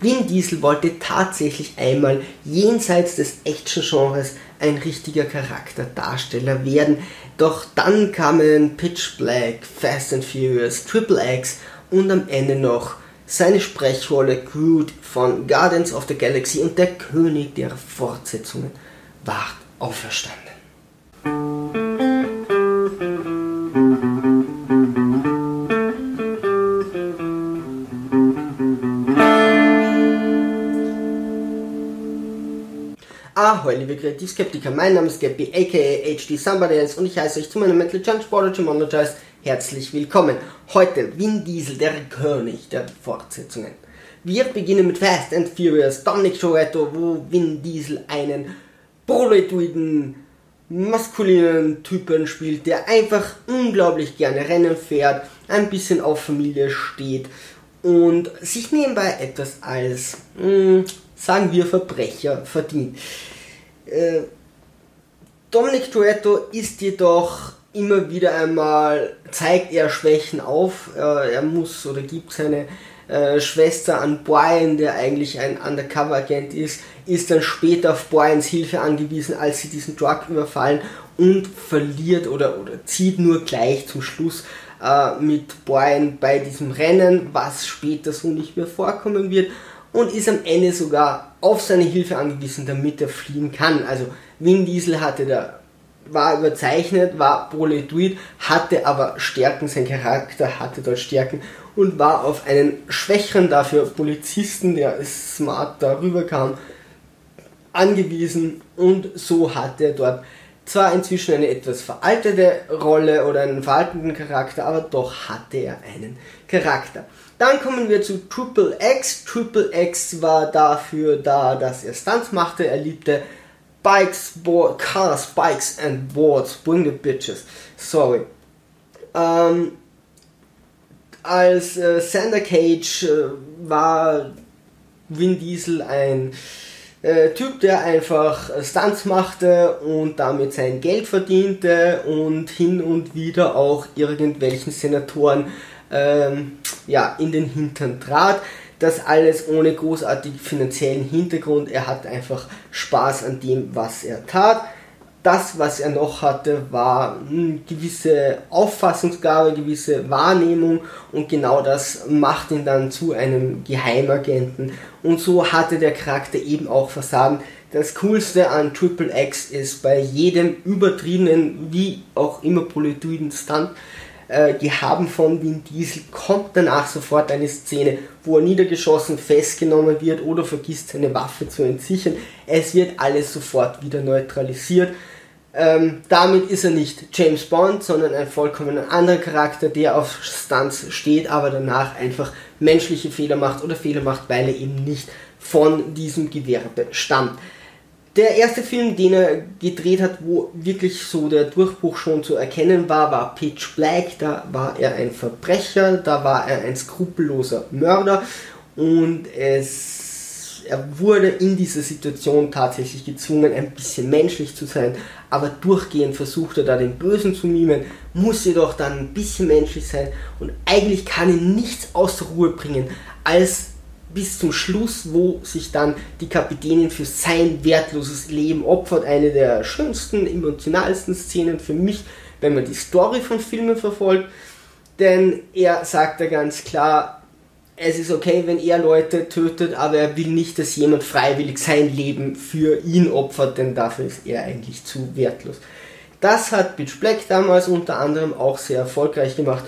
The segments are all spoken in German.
Vin Diesel wollte tatsächlich einmal jenseits des Action-Genres ein richtiger Charakterdarsteller werden, doch dann kamen Pitch Black, Fast and Furious, Triple X und am Ende noch seine Sprechrolle Groot von Guardians of the Galaxy und der König der Fortsetzungen ward auferstanden. Ahoi, liebe Kreativskeptiker, mein Name ist Gappy, aka HD Somebody und ich heiße euch zu meinem Metal Junk Sportage Monologize herzlich willkommen. Heute Vin Diesel, der König der Fortsetzungen. Wir beginnen mit Fast and Furious Dominic Toretto, wo Vin Diesel einen proletoiden, maskulinen Typen spielt, der einfach unglaublich gerne Rennen fährt, ein bisschen auf Familie steht und sich nebenbei etwas als, mh, hm, sagen wir, Verbrecher verdient. Äh, Dominic Toretto ist jedoch immer wieder einmal, zeigt er Schwächen auf. Äh, er muss oder gibt seine äh, Schwester an Brian, der eigentlich ein Undercover-Agent ist, ist dann später auf Brians Hilfe angewiesen, als sie diesen Drug überfallen und verliert oder, oder zieht nur gleich zum Schluss mit Brian bei diesem Rennen, was später so nicht mehr vorkommen wird und ist am Ende sogar auf seine Hilfe angewiesen, damit er fliehen kann. Also Vin Diesel hatte da war überzeichnet, war proletoid, hatte aber Stärken, sein Charakter hatte dort Stärken und war auf einen schwächeren dafür Polizisten, der smart darüber kam, angewiesen und so hat er dort zwar inzwischen eine etwas veraltete Rolle oder einen veralteten Charakter, aber doch hatte er einen Charakter. Dann kommen wir zu Triple X. Triple X war dafür da, dass er Stunts machte. Er liebte Bikes, board, Cars, Bikes and Boards. Bring the bitches. Sorry. Ähm, als äh, Sander Cage äh, war Vin Diesel ein äh, Typ, der einfach Stunts machte und damit sein Geld verdiente und hin und wieder auch irgendwelchen Senatoren ähm, ja, in den Hintern trat. Das alles ohne großartigen finanziellen Hintergrund. Er hat einfach Spaß an dem, was er tat. Das, was er noch hatte, war eine hm, gewisse Auffassungsgabe, gewisse Wahrnehmung und genau das macht ihn dann zu einem Geheimagenten. Und so hatte der Charakter eben auch Versagen. Das Coolste an Triple X ist bei jedem übertriebenen, wie auch immer politischen Stunt, äh, gehaben von Vin Diesel, kommt danach sofort eine Szene, wo er niedergeschossen, festgenommen wird oder vergisst seine Waffe zu entsichern. Es wird alles sofort wieder neutralisiert. Ähm, damit ist er nicht James Bond, sondern ein vollkommen anderer Charakter, der auf Stunts steht, aber danach einfach menschliche Fehler macht oder Fehler macht, weil er eben nicht von diesem Gewerbe stammt. Der erste Film, den er gedreht hat, wo wirklich so der Durchbruch schon zu erkennen war, war Pitch Black. Da war er ein Verbrecher, da war er ein skrupelloser Mörder und es, er wurde in dieser Situation tatsächlich gezwungen, ein bisschen menschlich zu sein, aber durchgehend versucht er da den Bösen zu mimen, muss jedoch dann ein bisschen menschlich sein und eigentlich kann ihn nichts aus der Ruhe bringen, als bis zum Schluss, wo sich dann die Kapitänin für sein wertloses Leben opfert. Eine der schönsten, emotionalsten Szenen für mich, wenn man die Story von Filmen verfolgt. Denn er sagt da ganz klar, es ist okay, wenn er Leute tötet, aber er will nicht, dass jemand freiwillig sein Leben für ihn opfert, denn dafür ist er eigentlich zu wertlos. Das hat Bitch Black damals unter anderem auch sehr erfolgreich gemacht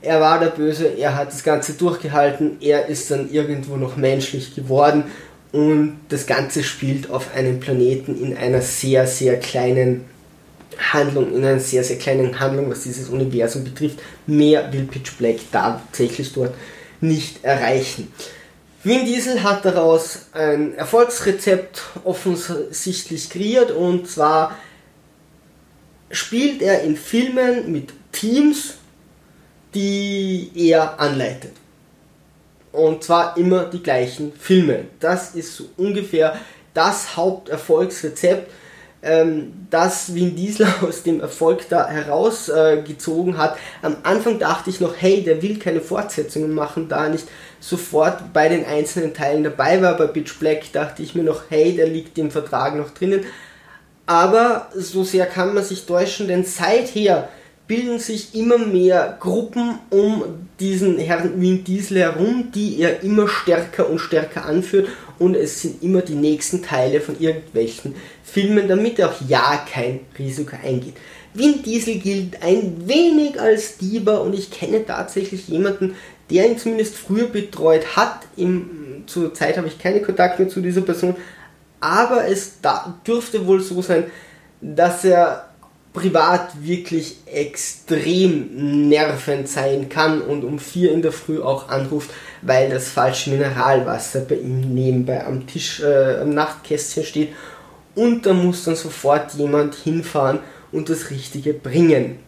er war der Böse, er hat das Ganze durchgehalten, er ist dann irgendwo noch menschlich geworden und das Ganze spielt auf einem Planeten in einer sehr, sehr kleinen Handlung, in einer sehr, sehr kleinen Handlung, was dieses Universum betrifft. Mehr will Pitch Black tatsächlich dort nicht erreichen. Vin Diesel hat daraus ein Erfolgsrezept offensichtlich kreiert und zwar spielt er in Filmen mit Teams die er anleitet. Und zwar immer die gleichen Filme. Das ist so ungefähr das Haupterfolgsrezept. Ähm, dass Vin Diesel aus dem Erfolg da herausgezogen äh, hat. Am Anfang dachte ich noch, hey, der will keine Fortsetzungen machen, da nicht sofort bei den einzelnen Teilen dabei war. Bei Bitch Black dachte ich mir noch, hey, der liegt im Vertrag noch drinnen. Aber so sehr kann man sich täuschen, denn seither bilden sich immer mehr Gruppen um diesen Herrn Vin Diesel herum, die er immer stärker und stärker anführt und es sind immer die nächsten Teile von irgendwelchen Filmen, damit er auch ja kein Risiko eingeht. Vin Diesel gilt ein wenig als Dieber und ich kenne tatsächlich jemanden, der ihn zumindest früher betreut hat. Im, zur Zeit habe ich keine Kontakte zu dieser Person, aber es da, dürfte wohl so sein, dass er privat wirklich extrem nervend sein kann und um vier in der Früh auch anruft, weil das falsche Mineralwasser bei ihm nebenbei am Tisch, äh, am Nachtkästchen steht und da muss dann sofort jemand hinfahren und das Richtige bringen.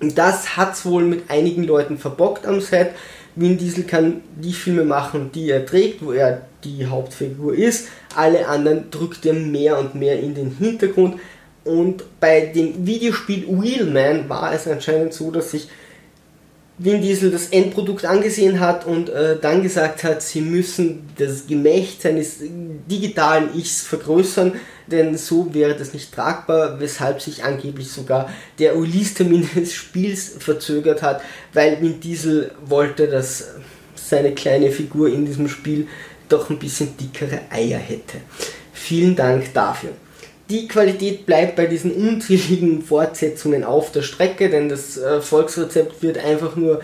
Und das hat's wohl mit einigen Leuten verbockt am Set. Vin Diesel kann die Filme machen, die er trägt, wo er die Hauptfigur ist. Alle anderen drückt er mehr und mehr in den Hintergrund. Und bei dem Videospiel Wheelman war es anscheinend so, dass sich Vin Diesel das Endprodukt angesehen hat und äh, dann gesagt hat, sie müssen das Gemächt seines digitalen Ichs vergrößern, denn so wäre das nicht tragbar, weshalb sich angeblich sogar der Release-Termin des Spiels verzögert hat, weil Vin Diesel wollte, dass seine kleine Figur in diesem Spiel doch ein bisschen dickere Eier hätte. Vielen Dank dafür. Die Qualität bleibt bei diesen unzähligen Fortsetzungen auf der Strecke, denn das äh, Volksrezept wird einfach nur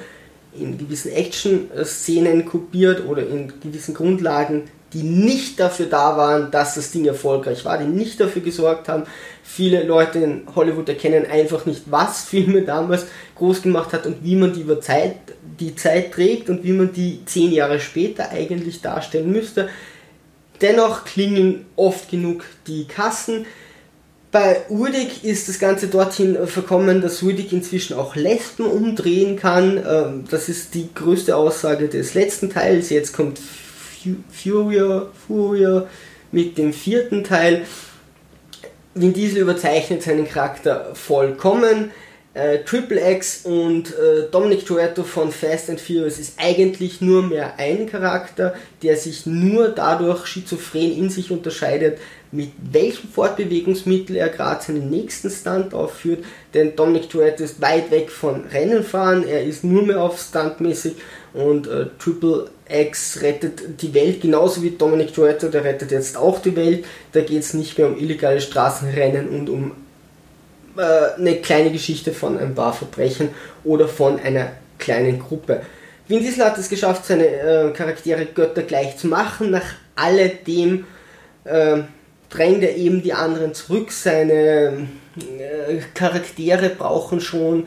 in gewissen Action-Szenen kopiert oder in gewissen Grundlagen, die nicht dafür da waren, dass das Ding erfolgreich war, die nicht dafür gesorgt haben. Viele Leute in Hollywood erkennen einfach nicht, was Filme damals groß gemacht hat und wie man die über Zeit, die Zeit trägt und wie man die zehn Jahre später eigentlich darstellen müsste. Dennoch klingen oft genug die Kassen. Bei Urdig ist das Ganze dorthin verkommen, dass Urdig inzwischen auch Lesben umdrehen kann. Ähm, das ist die größte Aussage des letzten Teils. Jetzt kommt Furia, Furia mit dem vierten Teil. Vin Diesel überzeichnet seinen Charakter vollkommen äh, Triple X und äh, Dominic Toretto von Fast and Furious ist eigentlich nur mehr ein Charakter, der sich nur dadurch schizophren in sich unterscheidet, mit welchem Fortbewegungsmittel er gerade seinen nächsten Stunt aufführt. Denn Dominic Toretto ist weit weg von Rennenfahren, er ist nur mehr auf Stuntmäßig und äh, Triple X rettet die Welt, genauso wie Dominic Toretto, der rettet jetzt auch die Welt. Da geht es nicht mehr um illegale Straßenrennen und um äh, eine kleine Geschichte von ein paar Verbrechen oder von einer kleinen Gruppe. Vin Diesel hat es geschafft, seine äh, Charaktere göttergleich zu machen. Nach alledem äh, drängt er eben die anderen zurück. Seine äh, Charaktere brauchen schon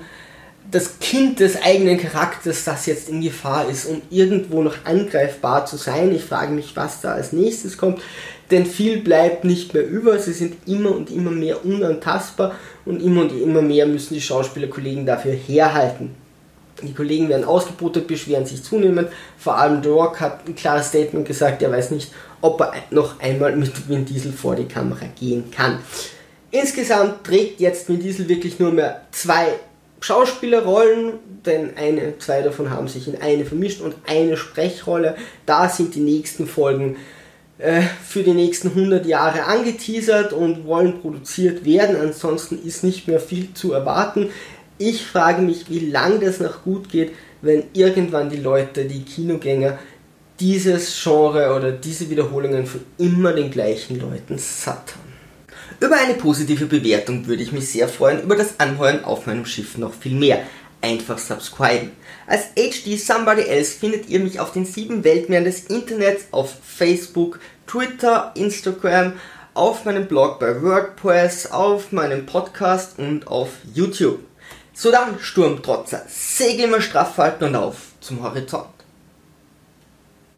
das Kind des eigenen Charakters, das jetzt in Gefahr ist, um irgendwo noch angreifbar zu sein. Ich frage mich, was da als nächstes kommt denn viel bleibt nicht mehr über. Sie sind immer und immer mehr unantastbar und immer und immer mehr müssen die Schauspielerkollegen dafür herhalten. Die Kollegen werden ausgebootet, beschweren sich zunehmend. Vor allem The Rock hat ein klares Statement gesagt, er weiß nicht, ob er noch einmal mit Vin Diesel vor die Kamera gehen kann. Insgesamt trägt jetzt Vin Diesel wirklich nur mehr zwei Schauspielerrollen, denn eine, zwei davon haben sich in eine vermischt und eine Sprechrolle. Da sind die nächsten Folgen äh, für die nächsten 100 Jahre angeteasert und wollen produziert werden. Ansonsten ist nicht mehr viel zu erwarten. Ich frage mich, wie lange das noch gut geht, wenn irgendwann die Leute, die Kinogänger, dieses Genre oder diese Wiederholungen von immer den gleichen Leuten satt haben. Über eine positive Bewertung würde ich mich sehr freuen, über das Anheuern auf meinem Schiff noch viel mehr. Einfach subscriben. Als HD Somebody Else findet ihr mich auf den sieben Weltmeeren des Internets auf Facebook, Twitter, Instagram, auf meinem Blog bei WordPress, auf meinem Podcast und auf YouTube. So dann, Sturmtrotzer, Segel immer straff halten und auf zum Horizont.